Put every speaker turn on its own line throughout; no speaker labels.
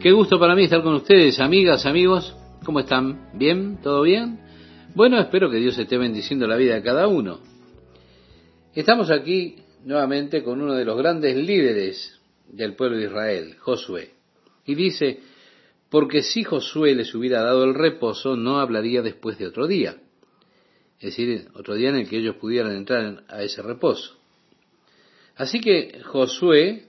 Qué gusto para mí estar con ustedes, amigas, amigos. ¿Cómo están? ¿Bien? ¿Todo bien? Bueno, espero que Dios esté bendiciendo la vida de cada uno. Estamos aquí nuevamente con uno de los grandes líderes del pueblo de Israel, Josué. Y dice, porque si Josué les hubiera dado el reposo, no hablaría después de otro día. Es decir, otro día en el que ellos pudieran entrar a ese reposo. Así que Josué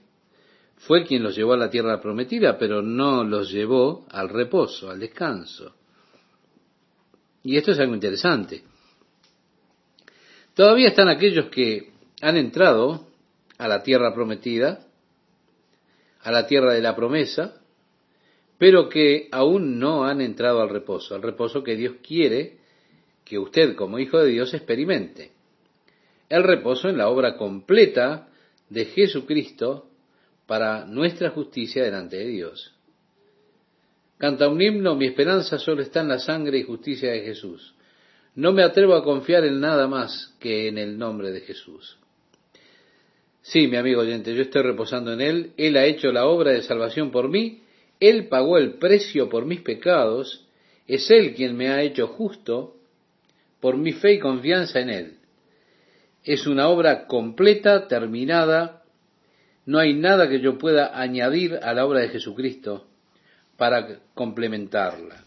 fue quien los llevó a la tierra prometida, pero no los llevó al reposo, al descanso. Y esto es algo interesante. Todavía están aquellos que han entrado a la tierra prometida, a la tierra de la promesa, pero que aún no han entrado al reposo, al reposo que Dios quiere que usted como hijo de Dios experimente. El reposo en la obra completa de Jesucristo para nuestra justicia delante de Dios. Canta un himno, mi esperanza solo está en la sangre y justicia de Jesús. No me atrevo a confiar en nada más que en el nombre de Jesús. Sí, mi amigo oyente, yo estoy reposando en Él. Él ha hecho la obra de salvación por mí. Él pagó el precio por mis pecados. Es Él quien me ha hecho justo por mi fe y confianza en Él. Es una obra completa, terminada, no hay nada que yo pueda añadir a la obra de Jesucristo para complementarla.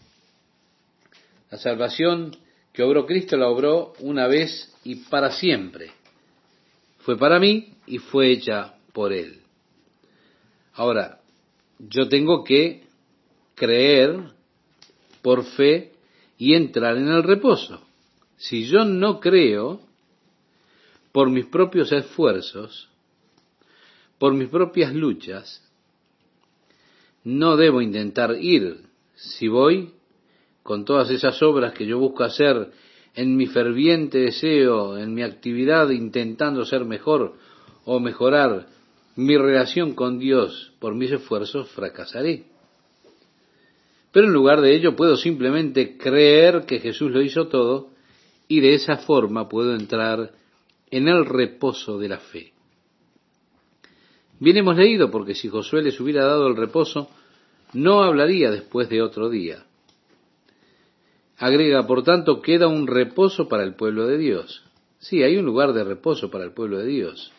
La salvación que obró Cristo la obró una vez y para siempre. Fue para mí y fue hecha por Él. Ahora, yo tengo que creer por fe y entrar en el reposo. Si yo no creo por mis propios esfuerzos, por mis propias luchas, no debo intentar ir. Si voy con todas esas obras que yo busco hacer en mi ferviente deseo, en mi actividad intentando ser mejor o mejorar mi relación con Dios por mis esfuerzos, fracasaré. Pero en lugar de ello puedo simplemente creer que Jesús lo hizo todo y de esa forma puedo entrar en el reposo de la fe. Bien hemos leído, porque si Josué les hubiera dado el reposo, no hablaría después de otro día. Agrega, por tanto, queda un reposo para el pueblo de Dios. Sí, hay un lugar de reposo para el pueblo de Dios.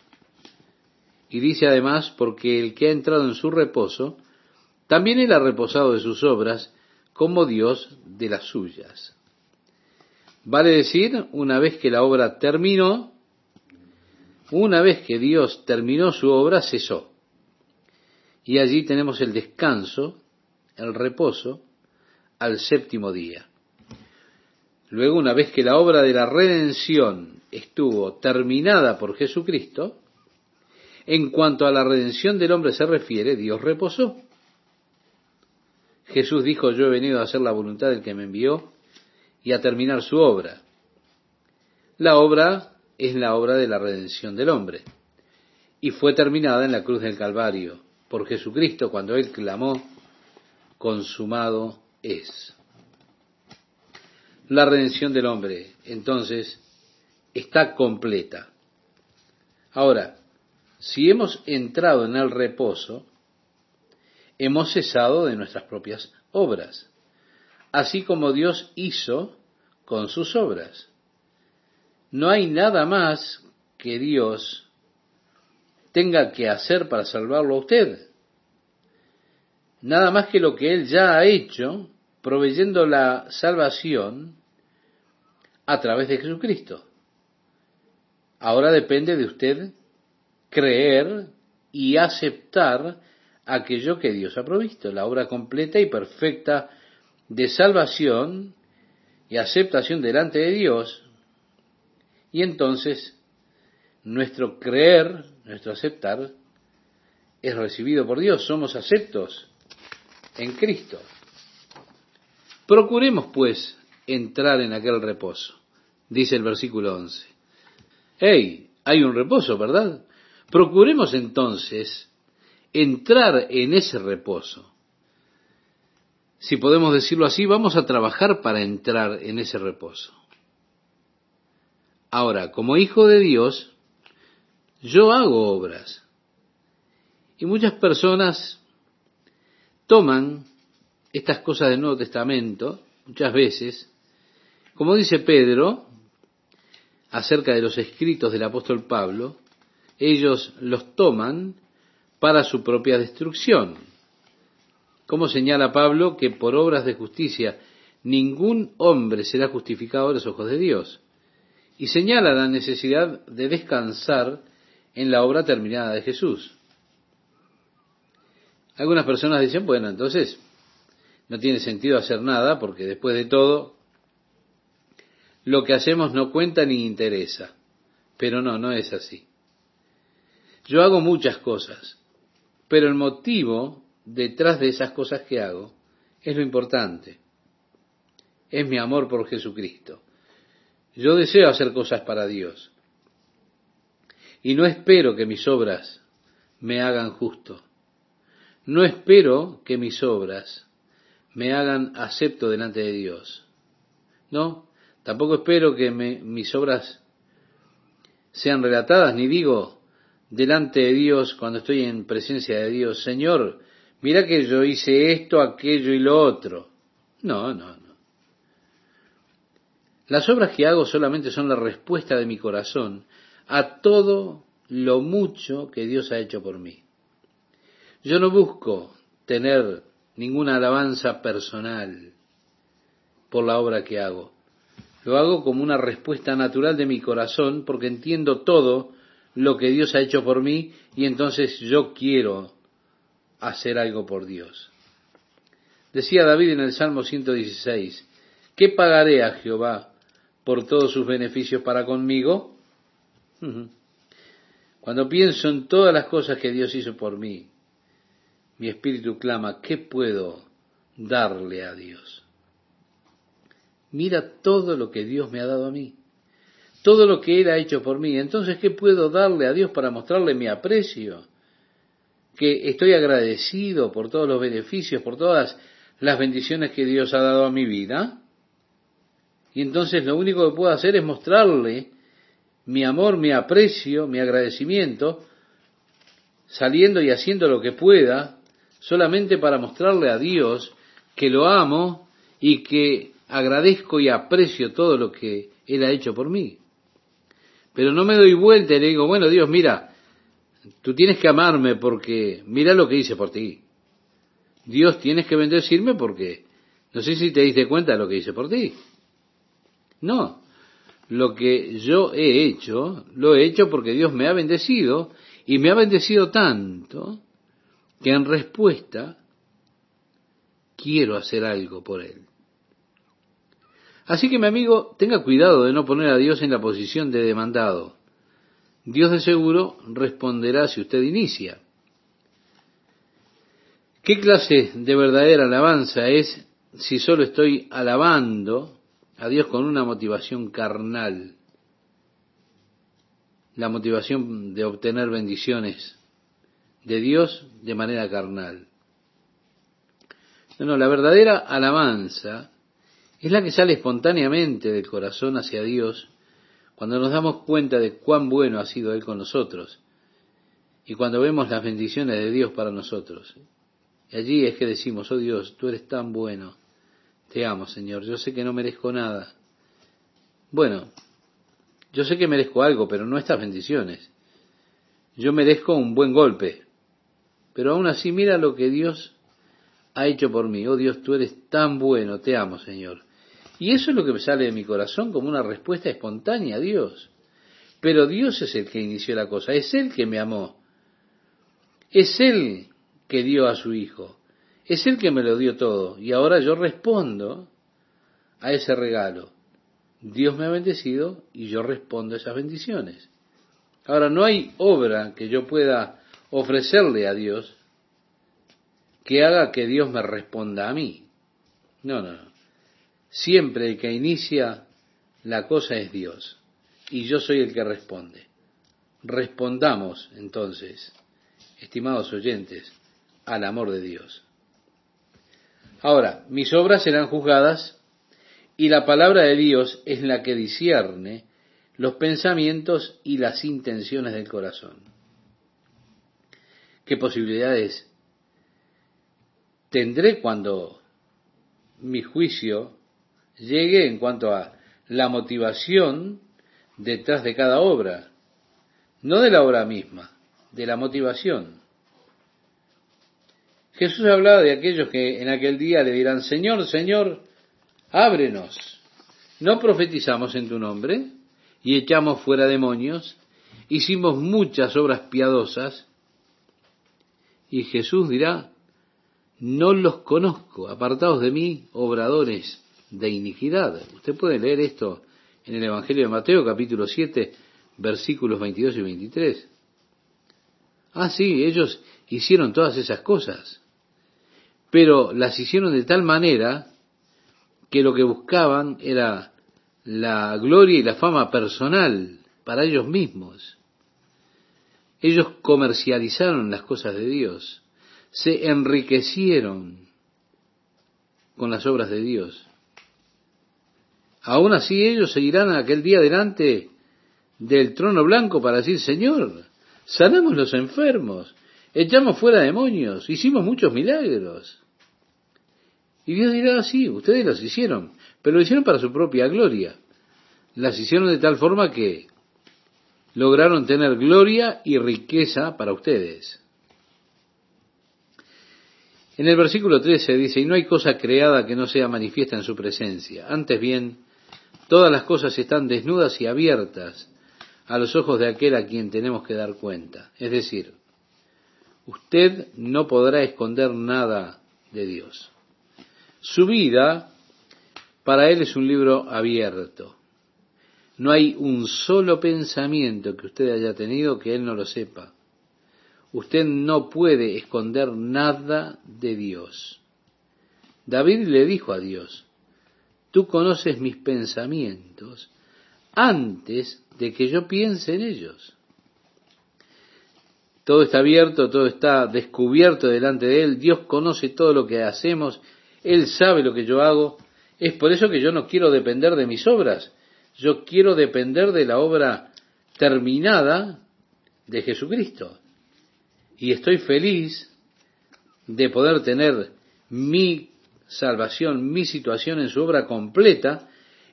Y dice además, porque el que ha entrado en su reposo, también él ha reposado de sus obras, como Dios de las suyas. Vale decir, una vez que la obra terminó, una vez que Dios terminó su obra, cesó. Y allí tenemos el descanso, el reposo, al séptimo día. Luego, una vez que la obra de la redención estuvo terminada por Jesucristo, en cuanto a la redención del hombre se refiere, Dios reposó. Jesús dijo, yo he venido a hacer la voluntad del que me envió y a terminar su obra. La obra es la obra de la redención del hombre. Y fue terminada en la cruz del Calvario por Jesucristo cuando Él clamó, consumado es. La redención del hombre, entonces, está completa. Ahora, si hemos entrado en el reposo, hemos cesado de nuestras propias obras, así como Dios hizo con sus obras. No hay nada más que Dios tenga que hacer para salvarlo a usted. Nada más que lo que Él ya ha hecho, proveyendo la salvación a través de Jesucristo. Ahora depende de usted creer y aceptar aquello que Dios ha provisto, la obra completa y perfecta de salvación y aceptación delante de Dios y entonces nuestro creer, nuestro aceptar, es recibido por Dios, somos aceptos en Cristo. Procuremos, pues, entrar en aquel reposo, dice el versículo 11. ¡Hey! Hay un reposo, ¿verdad? Procuremos entonces entrar en ese reposo. Si podemos decirlo así, vamos a trabajar para entrar en ese reposo. Ahora, como hijo de Dios, yo hago obras. Y muchas personas toman estas cosas del Nuevo Testamento, muchas veces, como dice Pedro, acerca de los escritos del apóstol Pablo, ellos los toman para su propia destrucción. Como señala Pablo que por obras de justicia ningún hombre será justificado a los ojos de Dios. Y señala la necesidad de descansar en la obra terminada de Jesús. Algunas personas dicen, bueno, entonces no tiene sentido hacer nada porque después de todo lo que hacemos no cuenta ni interesa. Pero no, no es así. Yo hago muchas cosas, pero el motivo detrás de esas cosas que hago es lo importante. Es mi amor por Jesucristo. Yo deseo hacer cosas para Dios. Y no espero que mis obras me hagan justo. No espero que mis obras me hagan acepto delante de Dios. No, tampoco espero que mis obras sean relatadas, ni digo delante de Dios cuando estoy en presencia de Dios, Señor, mira que yo hice esto, aquello y lo otro. No, no. Las obras que hago solamente son la respuesta de mi corazón a todo lo mucho que Dios ha hecho por mí. Yo no busco tener ninguna alabanza personal por la obra que hago. Lo hago como una respuesta natural de mi corazón porque entiendo todo lo que Dios ha hecho por mí y entonces yo quiero hacer algo por Dios. Decía David en el Salmo 116, ¿qué pagaré a Jehová por todos sus beneficios para conmigo? Cuando pienso en todas las cosas que Dios hizo por mí, mi espíritu clama, ¿qué puedo darle a Dios? Mira todo lo que Dios me ha dado a mí, todo lo que Él ha hecho por mí. Entonces, ¿qué puedo darle a Dios para mostrarle mi aprecio? Que estoy agradecido por todos los beneficios, por todas las bendiciones que Dios ha dado a mi vida. Y entonces lo único que puedo hacer es mostrarle mi amor, mi aprecio, mi agradecimiento, saliendo y haciendo lo que pueda solamente para mostrarle a Dios que lo amo y que agradezco y aprecio todo lo que Él ha hecho por mí. Pero no me doy vuelta y le digo, bueno Dios, mira, tú tienes que amarme porque mira lo que hice por ti. Dios tienes que bendecirme porque no sé si te diste cuenta de lo que hice por ti. No, lo que yo he hecho, lo he hecho porque Dios me ha bendecido y me ha bendecido tanto que en respuesta quiero hacer algo por él. Así que mi amigo, tenga cuidado de no poner a Dios en la posición de demandado. Dios de seguro responderá si usted inicia. ¿Qué clase de verdadera alabanza es si solo estoy alabando a Dios con una motivación carnal? La motivación de obtener bendiciones de Dios de manera carnal. No, no, la verdadera alabanza es la que sale espontáneamente del corazón hacia Dios cuando nos damos cuenta de cuán bueno ha sido Él con nosotros y cuando vemos las bendiciones de Dios para nosotros. Y allí es que decimos, oh Dios, tú eres tan bueno, te amo Señor, yo sé que no merezco nada. Bueno, yo sé que merezco algo, pero no estas bendiciones. Yo merezco un buen golpe, pero aún así, mira lo que Dios ha hecho por mí. Oh Dios, tú eres tan bueno, te amo, Señor. Y eso es lo que me sale de mi corazón como una respuesta espontánea a Dios. Pero Dios es el que inició la cosa, es Él que me amó. Es Él que dio a su Hijo. Es Él que me lo dio todo. Y ahora yo respondo a ese regalo. Dios me ha bendecido y yo respondo a esas bendiciones. Ahora, no hay obra que yo pueda ofrecerle a Dios que haga que Dios me responda a mí. No, no, no. Siempre el que inicia la cosa es Dios y yo soy el que responde. Respondamos entonces, estimados oyentes, al amor de Dios. Ahora, mis obras serán juzgadas y la palabra de Dios es la que discierne los pensamientos y las intenciones del corazón. ¿Qué posibilidades tendré cuando mi juicio llegue en cuanto a la motivación detrás de cada obra? No de la obra misma, de la motivación. Jesús hablaba de aquellos que en aquel día le dirán, Señor, Señor, ábrenos. ¿No profetizamos en tu nombre? Y echamos fuera demonios, hicimos muchas obras piadosas. Y Jesús dirá, no los conozco, apartados de mí, obradores de iniquidad. Usted puede leer esto en el Evangelio de Mateo, capítulo 7, versículos 22 y 23. Ah, sí, ellos hicieron todas esas cosas, pero las hicieron de tal manera que lo que buscaban era la gloria y la fama personal para ellos mismos. Ellos comercializaron las cosas de Dios, se enriquecieron con las obras de Dios. Aún así ellos seguirán aquel día delante del trono blanco para decir, Señor, sanamos los enfermos, echamos fuera demonios, hicimos muchos milagros. Y Dios dirá, sí, ustedes las hicieron, pero lo hicieron para su propia gloria. Las hicieron de tal forma que lograron tener gloria y riqueza para ustedes. En el versículo 13 dice, y no hay cosa creada que no sea manifiesta en su presencia. Antes bien, todas las cosas están desnudas y abiertas a los ojos de aquel a quien tenemos que dar cuenta. Es decir, usted no podrá esconder nada de Dios. Su vida para Él es un libro abierto. No hay un solo pensamiento que usted haya tenido que Él no lo sepa. Usted no puede esconder nada de Dios. David le dijo a Dios, tú conoces mis pensamientos antes de que yo piense en ellos. Todo está abierto, todo está descubierto delante de Él. Dios conoce todo lo que hacemos él sabe lo que yo hago. Es por eso que yo no quiero depender de mis obras. Yo quiero depender de la obra terminada de Jesucristo. Y estoy feliz de poder tener mi salvación, mi situación en su obra completa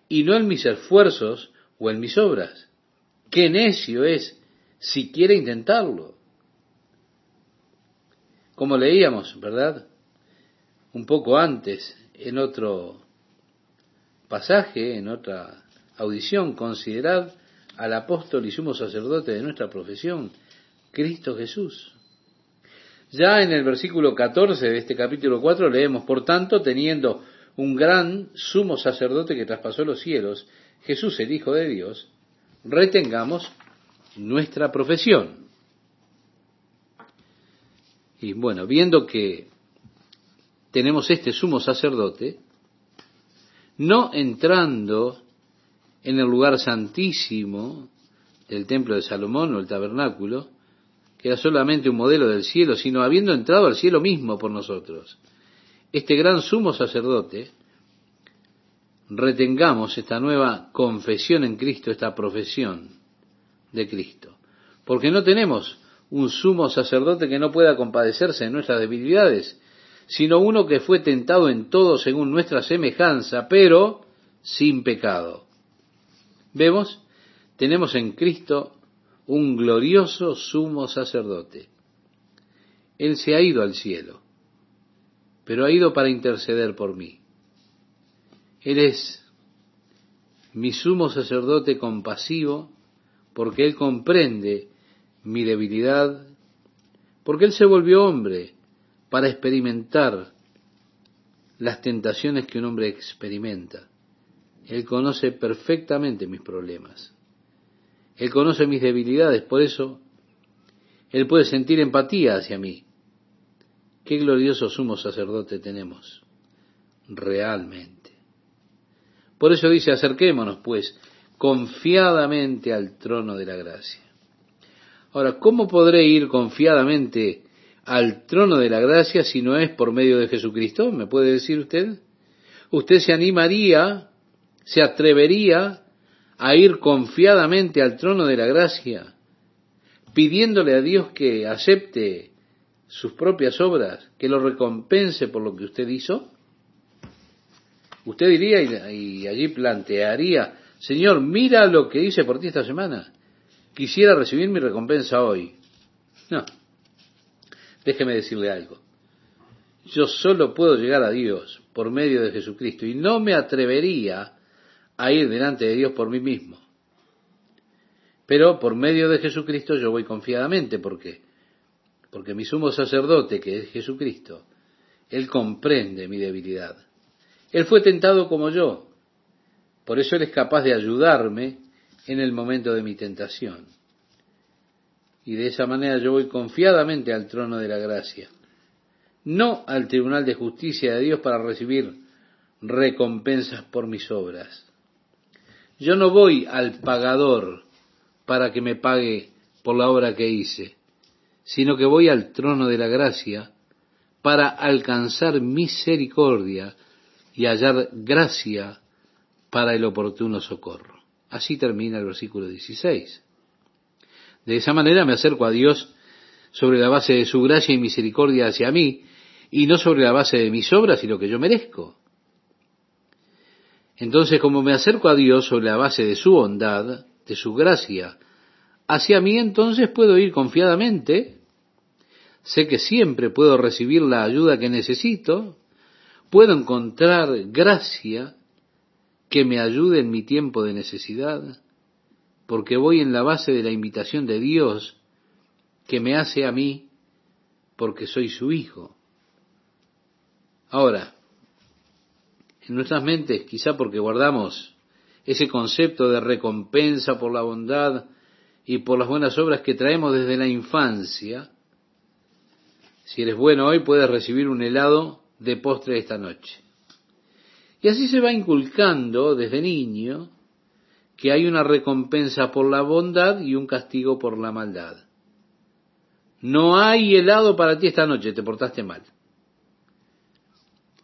y no en mis esfuerzos o en mis obras. Qué necio es si quiere intentarlo. Como leíamos, ¿verdad? Un poco antes, en otro pasaje, en otra audición, considerad al apóstol y sumo sacerdote de nuestra profesión, Cristo Jesús. Ya en el versículo 14 de este capítulo 4 leemos, por tanto, teniendo un gran sumo sacerdote que traspasó los cielos, Jesús el Hijo de Dios, retengamos nuestra profesión. Y bueno, viendo que tenemos este sumo sacerdote, no entrando en el lugar santísimo del templo de Salomón o el tabernáculo, que era solamente un modelo del cielo, sino habiendo entrado al cielo mismo por nosotros. Este gran sumo sacerdote, retengamos esta nueva confesión en Cristo, esta profesión de Cristo, porque no tenemos un sumo sacerdote que no pueda compadecerse de nuestras debilidades, sino uno que fue tentado en todo según nuestra semejanza, pero sin pecado. Vemos, tenemos en Cristo un glorioso sumo sacerdote. Él se ha ido al cielo, pero ha ido para interceder por mí. Él es mi sumo sacerdote compasivo, porque Él comprende mi debilidad, porque Él se volvió hombre para experimentar las tentaciones que un hombre experimenta. Él conoce perfectamente mis problemas. Él conoce mis debilidades, por eso Él puede sentir empatía hacia mí. Qué glorioso sumo sacerdote tenemos, realmente. Por eso dice, acerquémonos pues confiadamente al trono de la gracia. Ahora, ¿cómo podré ir confiadamente al trono de la gracia si no es por medio de Jesucristo? ¿Me puede decir usted? ¿Usted se animaría, se atrevería a ir confiadamente al trono de la gracia, pidiéndole a Dios que acepte sus propias obras, que lo recompense por lo que usted hizo? Usted diría y, allí plantearía, Señor, mira lo que hice por ti esta semana. Quisiera recibir mi recompensa hoy. No. Déjeme decirle algo. Yo solo puedo llegar a Dios por medio de Jesucristo y no me atrevería a ir delante de Dios por mí mismo. Pero por medio de Jesucristo yo voy confiadamente. ¿Por qué? Porque mi sumo sacerdote, que es Jesucristo, Él comprende mi debilidad. Él fue tentado como yo. Por eso Él es capaz de ayudarme en el momento de mi tentación. Y de esa manera yo voy confiadamente al trono de la gracia, no al tribunal de justicia de Dios para recibir recompensas por mis obras. Yo no voy al pagador para que me pague por la obra que hice, sino que voy al trono de la gracia para alcanzar misericordia y hallar gracia para el oportuno socorro. Así termina el versículo 16. De esa manera me acerco a Dios sobre la base de su gracia y misericordia hacia mí, y no sobre la base de mis obras y lo que yo merezco. Entonces, como me acerco a Dios sobre la base de su bondad, de su gracia, hacia mí entonces puedo ir confiadamente, sé que siempre puedo recibir la ayuda que necesito, puedo encontrar gracia que me ayude en mi tiempo de necesidad, porque voy en la base de la invitación de Dios que me hace a mí porque soy su hijo. Ahora, en nuestras mentes, quizá porque guardamos ese concepto de recompensa por la bondad y por las buenas obras que traemos desde la infancia, si eres bueno hoy puedes recibir un helado de postre esta noche. Y así se va inculcando desde niño que hay una recompensa por la bondad y un castigo por la maldad. No hay helado para ti esta noche, te portaste mal.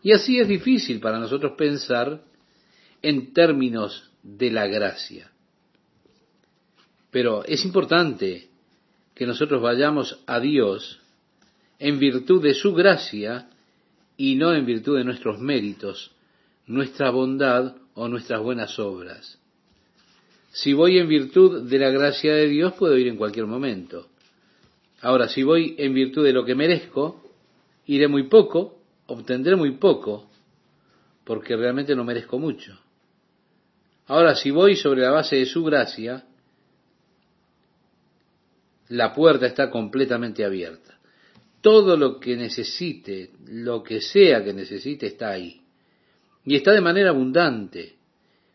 Y así es difícil para nosotros pensar en términos de la gracia. Pero es importante que nosotros vayamos a Dios en virtud de su gracia y no en virtud de nuestros méritos, nuestra bondad o nuestras buenas obras. Si voy en virtud de la gracia de Dios, puedo ir en cualquier momento. Ahora, si voy en virtud de lo que merezco, iré muy poco, obtendré muy poco, porque realmente no merezco mucho. Ahora, si voy sobre la base de su gracia, la puerta está completamente abierta todo lo que necesite, lo que sea que necesite, está ahí. Y está de manera abundante,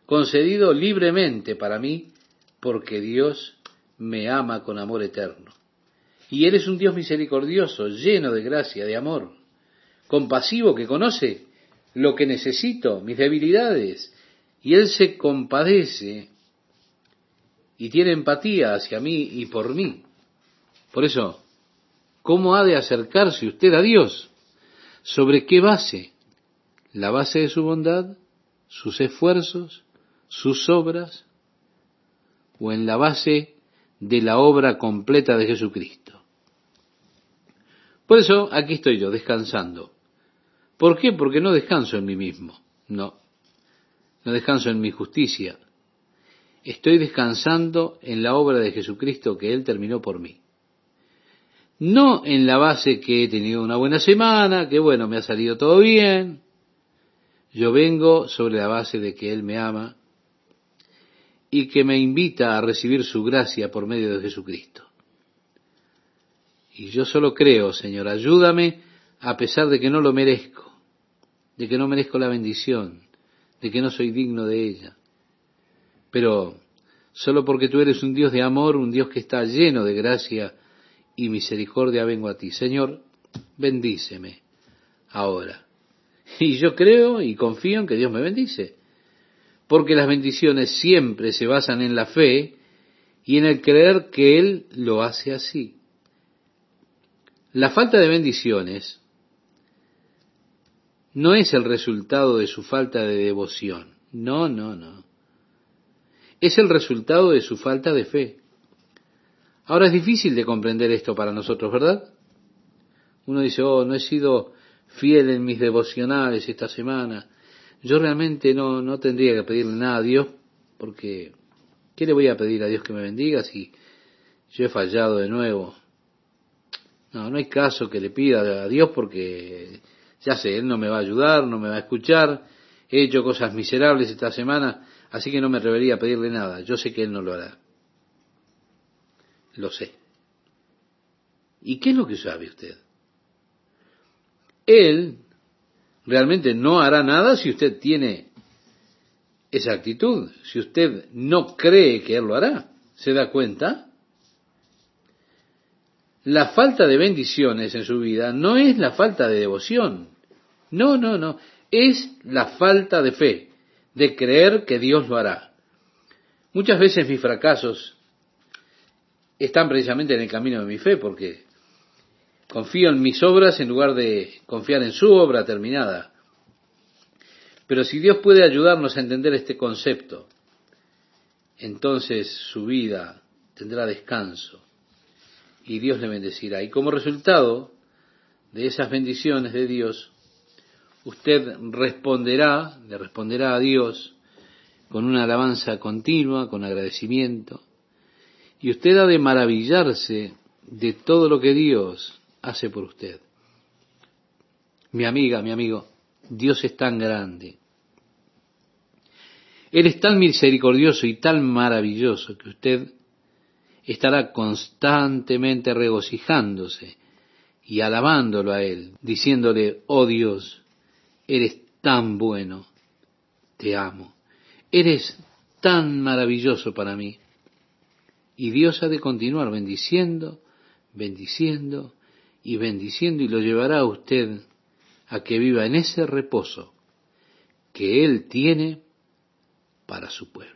concedido libremente para mí, porque Dios me ama con amor eterno. Y Él es un Dios misericordioso, lleno de gracia, de amor, compasivo, que conoce lo que necesito, mis debilidades, y Él se compadece y tiene empatía hacia mí y por mí. Por eso, ¿Cómo ha de acercarse usted a Dios? ¿Sobre qué base? ¿La base de su bondad? ¿Sus esfuerzos? ¿Sus obras? ¿O en la base de la obra completa de Jesucristo? Por eso aquí estoy yo, descansando. ¿Por qué? Porque no descanso en mí mismo. No. No descanso en mi justicia. Estoy descansando en la obra de Jesucristo que Él terminó por mí no en la base que he tenido una buena semana, que bueno, me ha salido todo bien. Yo vengo sobre la base de que Él me ama y que me invita a recibir su gracia por medio de Jesucristo. Y yo solo creo, Señor, ayúdame a pesar de que no lo merezco, de que no merezco la bendición, de que no soy digno de ella. Pero solo porque tú eres un Dios de amor, un Dios que está lleno de gracia, y misericordia vengo a ti. Señor, bendíceme ahora. Y yo creo y confío en que Dios me bendice, porque las bendiciones siempre se basan en la fe y en el creer que Él lo hace así. La falta de bendiciones no es el resultado de su falta de devoción. No, no, no. Es el resultado de su falta de fe. Ahora es difícil de comprender esto para nosotros, ¿verdad? Uno dice, oh, no he sido fiel en mis devocionales esta semana. Yo realmente no, no tendría que pedirle nada a Dios porque ¿qué le voy a pedir a Dios que me bendiga si yo he fallado de nuevo? No, no hay caso que le pida a Dios porque ya sé, Él no me va a ayudar, no me va a escuchar, he hecho cosas miserables esta semana, así que no me atrevería a pedirle nada. Yo sé que Él no lo hará. Lo sé. ¿Y qué es lo que sabe usted? Él realmente no hará nada si usted tiene esa actitud, si usted no cree que Él lo hará. ¿Se da cuenta? La falta de bendiciones en su vida no es la falta de devoción. No, no, no. Es la falta de fe, de creer que Dios lo hará. Muchas veces mis fracasos están precisamente en el camino de mi fe, porque confío en mis obras en lugar de confiar en su obra terminada. Pero si Dios puede ayudarnos a entender este concepto, entonces su vida tendrá descanso y Dios le bendecirá. Y como resultado de esas bendiciones de Dios, usted responderá, le responderá a Dios con una alabanza continua, con agradecimiento, y usted ha de maravillarse de todo lo que Dios hace por usted. Mi amiga, mi amigo, Dios es tan grande. Él es tan misericordioso y tan maravilloso que usted estará constantemente regocijándose y alabándolo a Él, diciéndole, oh Dios, eres tan bueno, te amo, eres tan maravilloso para mí. Y Dios ha de continuar bendiciendo, bendiciendo y bendiciendo y lo llevará a usted a que viva en ese reposo que Él tiene para su pueblo.